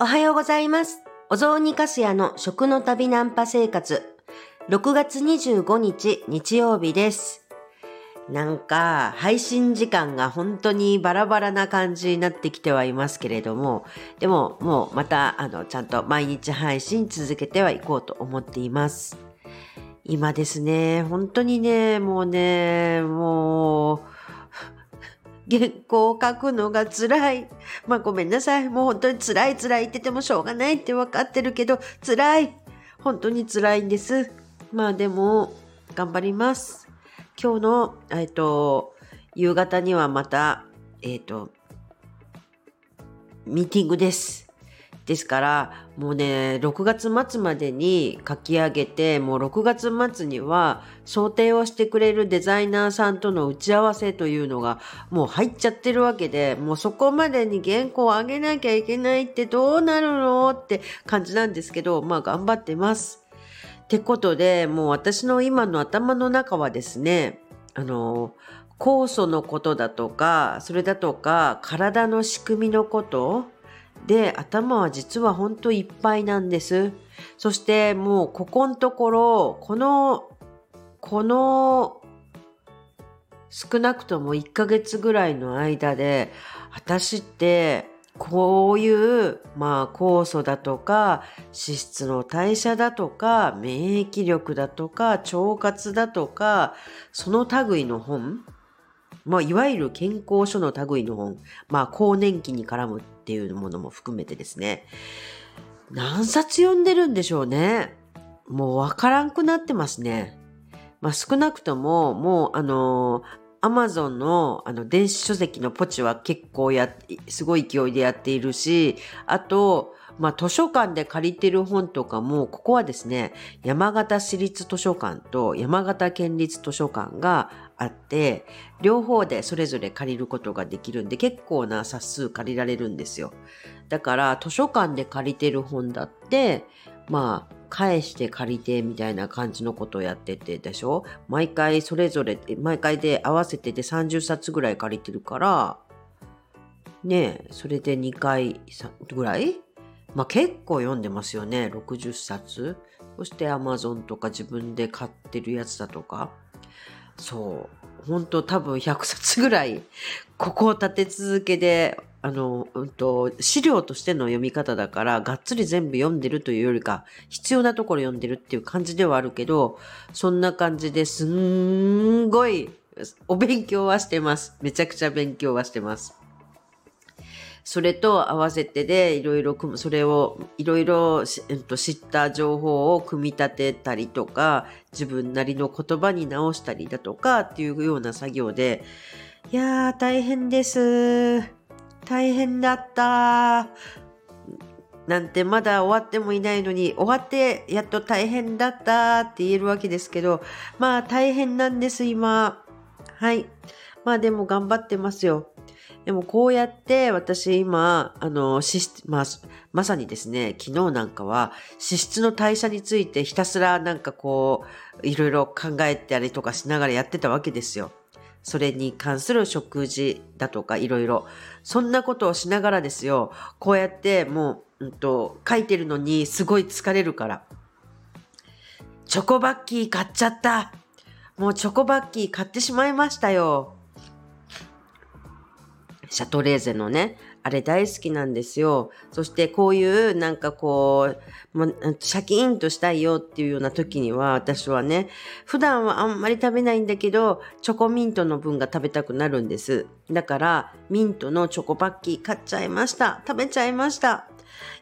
おはようございます。お雑煮かすやの食の旅ナンパ生活。6月25日日曜日です。なんか配信時間が本当にバラバラな感じになってきてはいますけれども、でももうまたあのちゃんと毎日配信続けてはいこうと思っています。今ですね、本当にね、もうね、もう、原稿を書くのが辛い。まあごめんなさい。もう本当に辛い辛いって言っててもしょうがないって分かってるけど、辛い。本当に辛いんです。まあでも、頑張ります。今日の、えっと、夕方にはまた、えっと、ミーティングです。ですから、もうね、6月末までに書き上げて、もう6月末には想定をしてくれるデザイナーさんとの打ち合わせというのがもう入っちゃってるわけで、もうそこまでに原稿を上げなきゃいけないってどうなるのって感じなんですけど、まあ頑張ってます。ってことで、もう私の今の頭の中はですね、あの、酵素のことだとか、それだとか、体の仕組みのことで、頭は実は本当いっぱいなんです。そしてもうここのところ、この、この、少なくとも1ヶ月ぐらいの間で、私って、こういう、まあ、酵素だとか、脂質の代謝だとか、免疫力だとか、腸活だとか、その類の本、まあ、いわゆる健康書の類の本、まあ、更年期に絡むっていうものも含めてですね、何冊読んでるんでしょうね。もうわからんくなってますね。まあ、少なくとも、もう、あのアマゾンのあの電子書籍のポチは結構や、すごい勢いでやっているし、あと、まあ図書館で借りてる本とかも、ここはですね、山形市立図書館と山形県立図書館があって、両方でそれぞれ借りることができるんで、結構な冊数借りられるんですよ。だから図書館で借りてる本だって、まあ、返して借りてみたいな感じのことをやっててでしょ毎回それぞれ、毎回で合わせてで30冊ぐらい借りてるから、ねえ、それで2回ぐらいまあ結構読んでますよね。60冊。そして Amazon とか自分で買ってるやつだとか。そう。本当多分100冊ぐらい、ここを立て続けで、あの、うんと、資料としての読み方だから、がっつり全部読んでるというよりか、必要なところ読んでるっていう感じではあるけど、そんな感じですんごい、お勉強はしてます。めちゃくちゃ勉強はしてます。それと合わせてでいろいろそれをいろいろ知った情報を組み立てたりとか自分なりの言葉に直したりだとかっていうような作業でいやー大変です。大変だった。なんてまだ終わってもいないのに終わってやっと大変だったって言えるわけですけどまあ大変なんです今。はい。まあでも頑張ってますよ。でもこうやって私今、あの、脂質、まあ、まさにですね、昨日なんかは脂質の代謝についてひたすらなんかこう、いろいろ考えたりとかしながらやってたわけですよ。それに関する食事だとかいろいろ。そんなことをしながらですよ、こうやってもう、うんと、書いてるのにすごい疲れるから。チョコバッキー買っちゃった。もうチョコバッキー買ってしまいましたよ。シャトレーゼのね、あれ大好きなんですよ。そしてこういうなんかこう、もうシャキーンとしたいよっていうような時には私はね、普段はあんまり食べないんだけど、チョコミントの分が食べたくなるんです。だからミントのチョコパッキー買っちゃいました。食べちゃいました。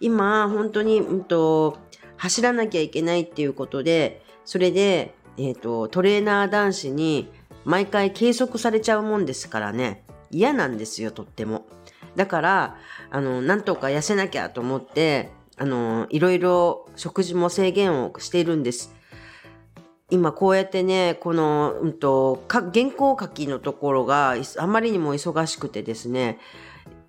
今本当に、うんと、走らなきゃいけないっていうことで、それで、えっ、と、トレーナー男子に毎回計測されちゃうもんですからね。嫌なんですよ、とっても。だから、あの、なんとか痩せなきゃと思って、あの、いろいろ食事も制限をしているんです。今こうやってね、この、うんと、か原稿書きのところがあまりにも忙しくてですね、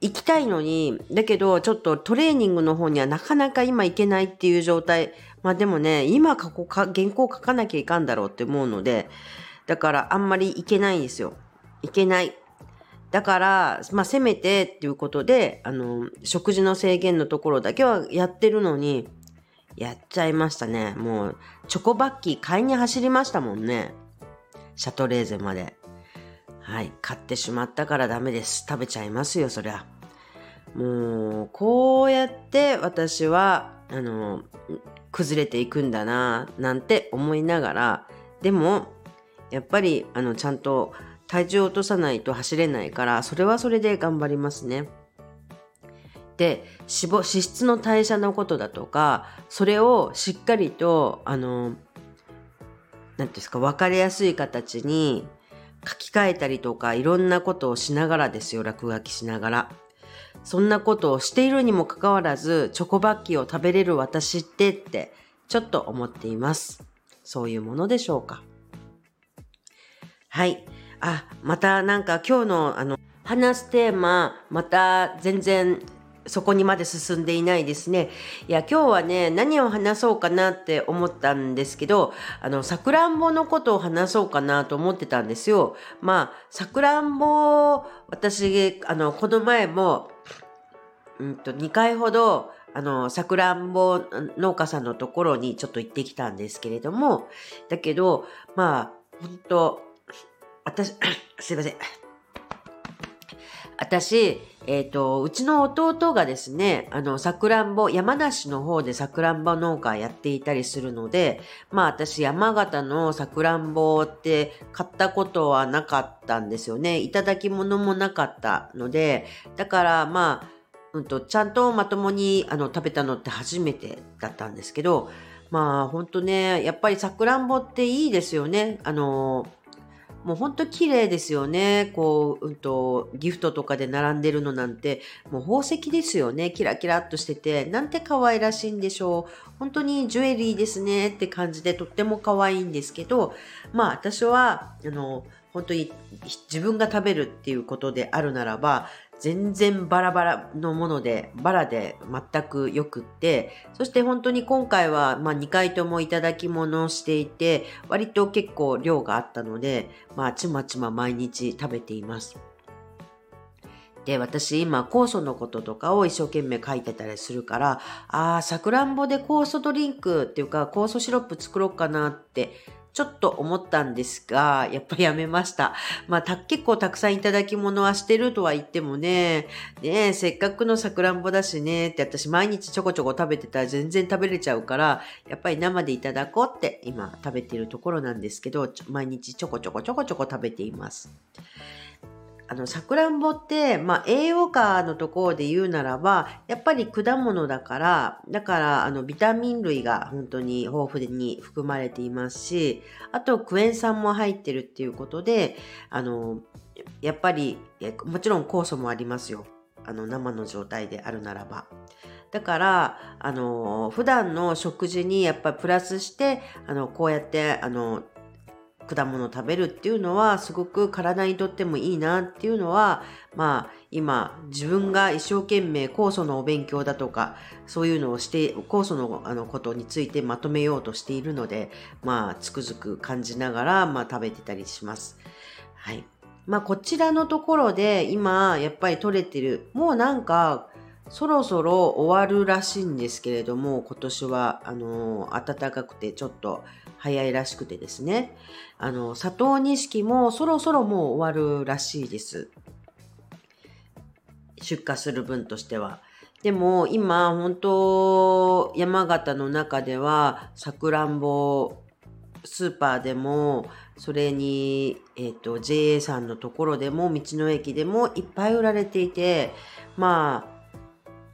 行きたいのに、だけどちょっとトレーニングの方にはなかなか今行けないっていう状態。まあでもね、今過去か原稿書かなきゃいかんだろうって思うので、だからあんまり行けないんですよ。行けない。だから、まあ、せめてっていうことで、あの、食事の制限のところだけはやってるのに、やっちゃいましたね。もう、チョコバッキー買いに走りましたもんね。シャトレーゼまで。はい。買ってしまったからダメです。食べちゃいますよ、そりゃ。もう、こうやって私は、あの、崩れていくんだな、なんて思いながら、でも、やっぱり、あの、ちゃんと体重を落とさないと走れないから、それはそれで頑張りますね。で、脂肪、脂質の代謝のことだとか、それをしっかりと、あの、何ですか、分かりやすい形に書き換えたりとか、いろんなことをしながらですよ、落書きしながら。そんなことをしているにもかかわらず、チョコバッキーを食べれる私ってって、ちょっと思っています。そういうものでしょうか。はい。あ、またなんか今日のあの、話すテーマ、また全然そこにまで進んでいないですね。いや、今日はね、何を話そうかなって思ったんですけど、あの、さくらんぼのことを話そうかなと思ってたんですよ。まあ、さくらんぼ、私、あの、この前も、うんと、2回ほど、あの、さくらんぼ農家さんのところにちょっと行ってきたんですけれども、だけど、まあ、本当私、すいません。私、えっ、ー、と、うちの弟がですね、あの、さくらんぼ、山梨の方でさくらんぼ農家やっていたりするので、まあ私山形のさくらんぼって買ったことはなかったんですよね。いただき物もなかったので、だからまあ、うんと、ちゃんとまともにあの食べたのって初めてだったんですけど、まあ本当ね、やっぱりさくらんぼっていいですよね。あの、もうほんと綺麗ですよね。こう、うんと、ギフトとかで並んでるのなんて、もう宝石ですよね。キラキラっとしてて、なんて可愛らしいんでしょう。本当にジュエリーですねって感じでとっても可愛いんですけど、まあ私は、あの、本当に自分が食べるっていうことであるならば、全然バラバラのもので、バラで全くよくって、そして本当に今回は、まあ、2回ともいただき物をしていて、割と結構量があったので、まあ、ちまちま毎日食べています。で、私今酵素のこととかを一生懸命書いてたりするから、ああ、さくらんぼで酵素ドリンクっていうか酵素シロップ作ろうかなってちょっと思ったんですが、やっぱやめました。まあ、た、結構たくさんいただき物はしてるとは言ってもね、ねせっかくのさくらんぼだしね、って私毎日ちょこちょこ食べてたら全然食べれちゃうから、やっぱり生でいただこうって今食べてるところなんですけど、毎日ちょこちょこちょこちょこ食べています。あの、さくらんぼって、まあ、栄養価のところで言うならば、やっぱり果物だから、だから、あの、ビタミン類が本当に豊富に含まれていますし、あと、クエン酸も入ってるっていうことで、あの、やっぱり、もちろん酵素もありますよ。あの、生の状態であるならば。だから、あの、普段の食事にやっぱりプラスして、あの、こうやって、あの、果物食べるっていうのはすごく体にとってもいいなっていうのはまあ今自分が一生懸命酵素のお勉強だとかそういうのをして酵素のあのことについてまとめようとしているのでまあつくづく感じながらまあ食べてたりします。はい。まあこちらのところで今やっぱり取れてるもうなんかそろそろ終わるらしいんですけれども今年はあの暖かくてちょっと早いらしくてですね。あの、佐藤錦もそろそろもう終わるらしいです。出荷する分としては。でも今本当山形の中ではさくらんぼスーパーでもそれに、えっ、ー、と JA さんのところでも道の駅でもいっぱい売られていてまあ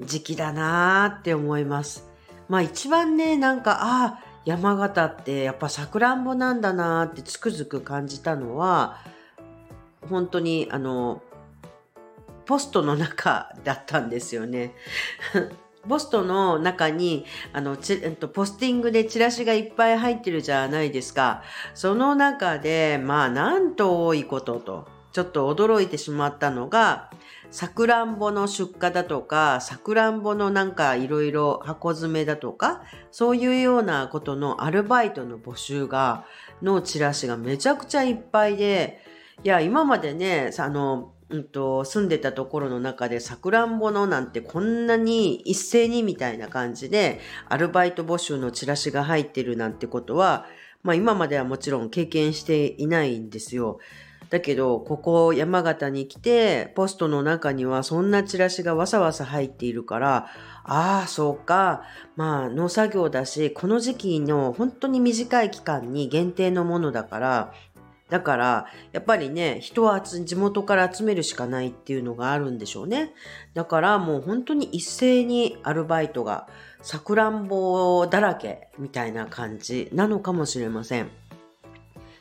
時期だなーって思います。まあ一番ねなんかああ山形ってやっぱさくらんぼなんだなーってつくづく感じたのは本当にあのポストの中だったんですよね。ポストの中にあのちえっとポスティングでチラシがいっぱい入ってるじゃないですか。その中でまあなんと多いこととちょっと驚いてしまったのがさくらんぼの出荷だとか、さくらんぼのなんかいろいろ箱詰めだとか、そういうようなことのアルバイトの募集が、のチラシがめちゃくちゃいっぱいで、いや、今までね、あの、うんと、住んでたところの中でさくらんぼのなんてこんなに一斉にみたいな感じでアルバイト募集のチラシが入ってるなんてことは、まあ今まではもちろん経験していないんですよ。だけど、ここ山形に来て、ポストの中にはそんなチラシがわさわさ入っているから、ああ、そうか。まあ、農作業だし、この時期の本当に短い期間に限定のものだから、だから、やっぱりね、人は地元から集めるしかないっていうのがあるんでしょうね。だからもう本当に一斉にアルバイトがさくらんぼだらけみたいな感じなのかもしれません。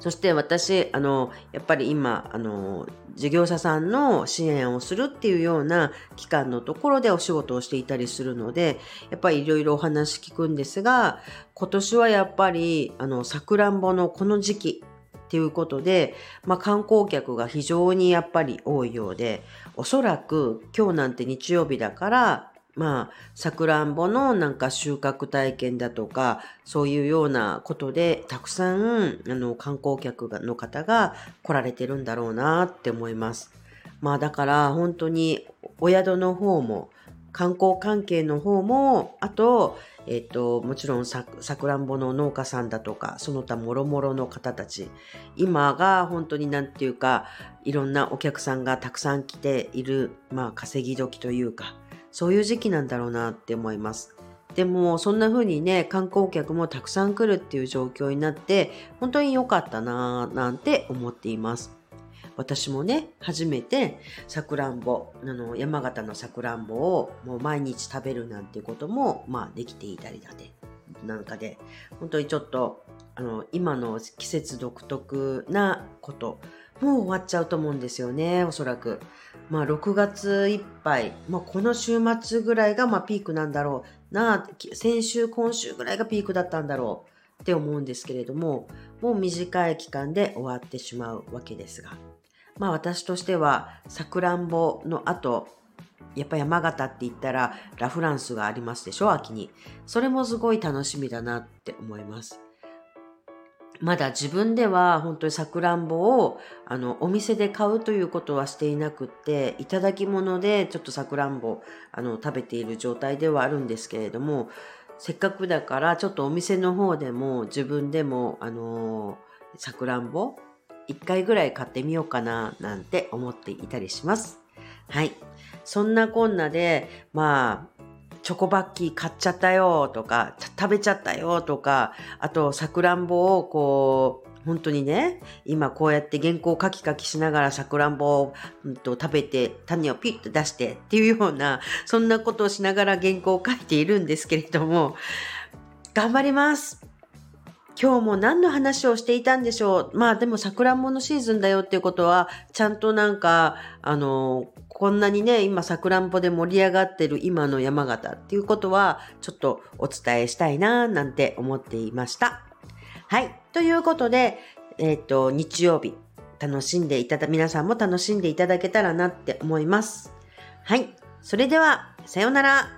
そして私、あの、やっぱり今、あの、事業者さんの支援をするっていうような機関のところでお仕事をしていたりするので、やっぱりいろいろお話聞くんですが、今年はやっぱり、あの、さくらんぼのこの時期っていうことで、まあ、観光客が非常にやっぱり多いようで、おそらく今日なんて日曜日だから、まあ、さくらんぼのなんか収穫体験だとか、そういうようなことで、たくさん、あの、観光客の方が来られてるんだろうなって思います。まあ、だから本当にお宿の方も、観光関係の方も、あと、えっ、と、もちろんさくらんぼの農家さんだとか、その他もろもろの方たち、今が本当になんていうか、いろんなお客さんがたくさん来ている、まあ稼ぎ時というか、そういう時期なんだろうなって思います。でもそんな風にね観光客もたくさん来るっていう状況になって本当に良かったなぁなんて思っています。私もね初めてさくらんぼあの山形のさくらんぼをもう毎日食べるなんていうこともまあできていたりだねなんかで本当にちょっとあの今の季節独特なこともう終わっちゃうと思うんですよねおそらく。まあ6月いっぱい、まあこの週末ぐらいがまピークなんだろうな、先週今週ぐらいがピークだったんだろうって思うんですけれども、もう短い期間で終わってしまうわけですが。まあ私としてはさくらんぼの後、やっぱ山形って言ったらラフランスがありますでしょ、秋に。それもすごい楽しみだなって思います。まだ自分では本当にさくらんぼをあのお店で買うということはしていなくっていただき物でちょっとさくらんぼあの食べている状態ではあるんですけれどもせっかくだからちょっとお店の方でも自分でもあのさくらんぼ1回ぐらい買ってみようかななんて思っていたりします。はい。そんなこんなで、まあ、チョコバッキー買っちゃったよとか、食べちゃったよとか、あと、さくらんぼをこう、本当にね、今こうやって原稿をカキカキしながらさくらんぼを、うん、と食べて種をピッと出してっていうような、そんなことをしながら原稿を書いているんですけれども、頑張ります。今日も何の話をしていたんでしょう。まあでもさくらんぼのシーズンだよっていうことは、ちゃんとなんか、あの、こんなにね、今さくらんぼで盛り上がってる今の山形っていうことは、ちょっとお伝えしたいな、なんて思っていました。はい。ということで、えっ、ー、と、日曜日、楽しんでいただ、皆さんも楽しんでいただけたらなって思います。はい。それでは、さようなら。